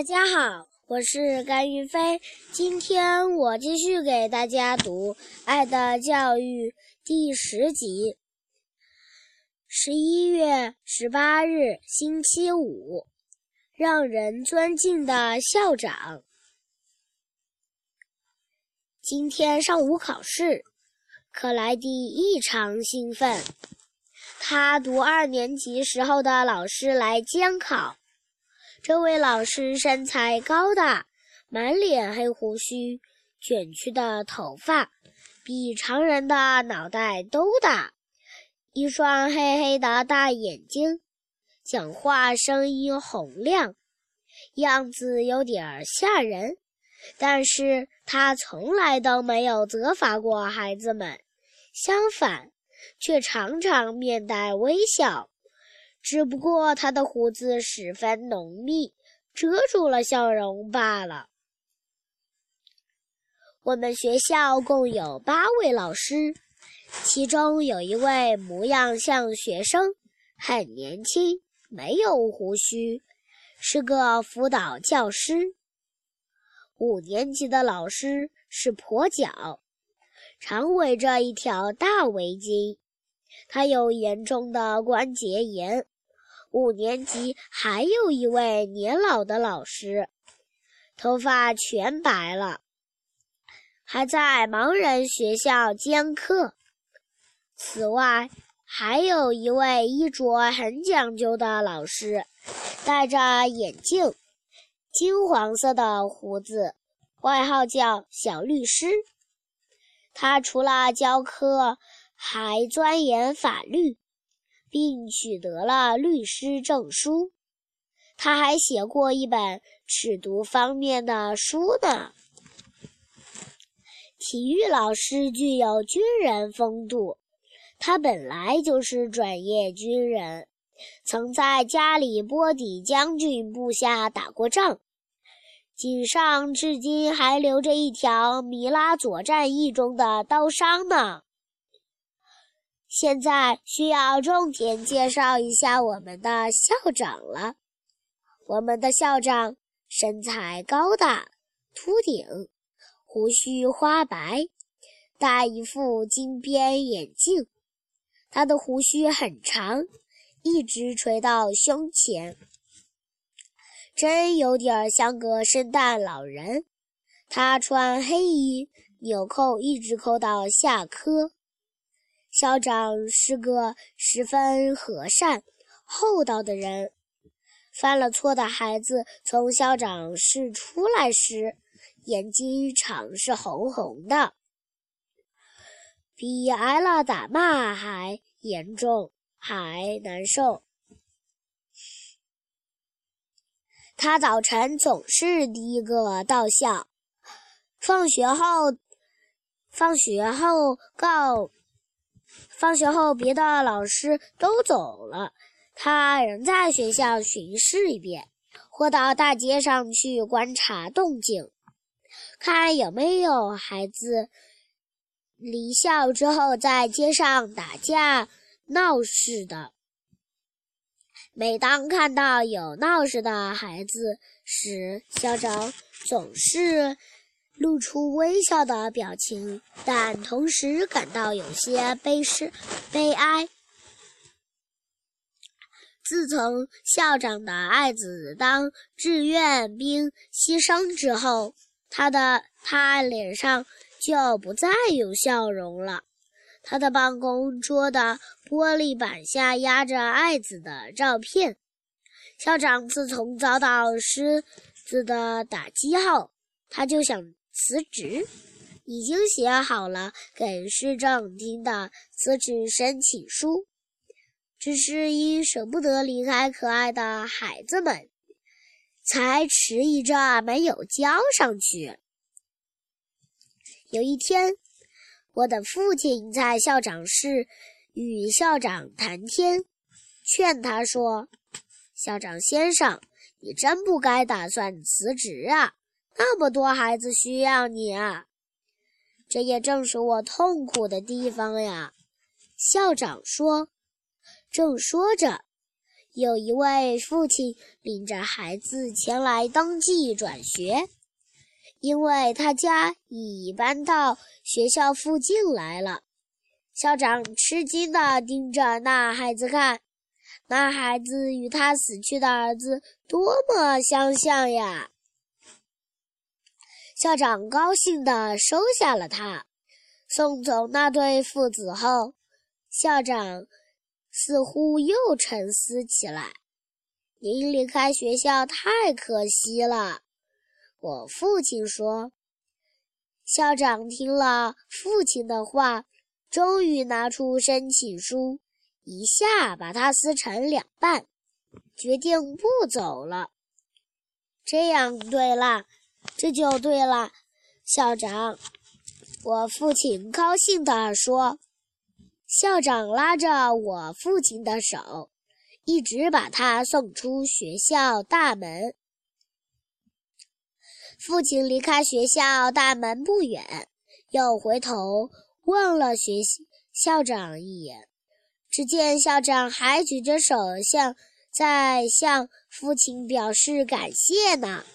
大家好，我是甘云飞。今天我继续给大家读《爱的教育》第十集。十一月十八日，星期五，让人尊敬的校长。今天上午考试，克莱蒂异常兴奋。他读二年级时候的老师来监考。这位老师身材高大，满脸黑胡须，卷曲的头发比常人的脑袋都大，一双黑黑的大眼睛，讲话声音洪亮，样子有点吓人。但是他从来都没有责罚过孩子们，相反。却常常面带微笑，只不过他的胡子十分浓密，遮住了笑容罢了。我们学校共有八位老师，其中有一位模样像学生，很年轻，没有胡须，是个辅导教师。五年级的老师是跛脚。常围着一条大围巾，他有严重的关节炎。五年级还有一位年老的老师，头发全白了，还在盲人学校兼课。此外，还有一位衣着很讲究的老师，戴着眼镜，金黄色的胡子，外号叫小律师。他除了教课，还钻研法律，并取得了律师证书。他还写过一本尺读方面的书呢。体育老师具有军人风度，他本来就是转业军人，曾在加里波底将军部下打过仗。颈上至今还留着一条米拉佐战役中的刀伤呢。现在需要重点介绍一下我们的校长了。我们的校长身材高大、秃顶，胡须花白，戴一副金边眼镜。他的胡须很长，一直垂到胸前。真有点像个圣诞老人。他穿黑衣，纽扣一直扣到下颌。校长是个十分和善、厚道的人。犯了错的孩子从校长室出来时，眼睛常是红红的，比挨了打骂还严重，还难受。他早晨总是第一个到校，放学后，放学后告，放学后别的老师都走了，他仍在学校巡视一遍，或到大街上去观察动静，看有没有孩子离校之后在街上打架闹事的。每当看到有闹事的孩子时，校长总是露出微笑的表情，但同时感到有些悲失、悲哀。自从校长的爱子当志愿兵牺牲之后，他的他脸上就不再有笑容了。他的办公桌的玻璃板下压着爱子的照片。校长自从遭到狮子的打击后，他就想辞职，已经写好了给市政厅的辞职申请书，只是因舍不得离开可爱的孩子们，才迟疑着没有交上去。有一天。我的父亲在校长室与校长谈天，劝他说：“校长先生，你真不该打算辞职啊！那么多孩子需要你啊！”这也正是我痛苦的地方呀。校长说。正说着，有一位父亲领着孩子前来登记转学，因为他家已搬到学校附近来了。校长吃惊地盯着那孩子看，那孩子与他死去的儿子多么相像呀！校长高兴地收下了他。送走那对父子后，校长似乎又沉思起来。您离开学校太可惜了，我父亲说。校长听了父亲的话，终于拿出申请书，一下把它撕成两半，决定不走了。这样对了，这就对了，校长。我父亲高兴地说：“校长拉着我父亲的手，一直把他送出学校大门。父亲离开学校大门不远，又回头望了学校长一眼，只见校长还举着手，向在向父亲表示感谢呢。”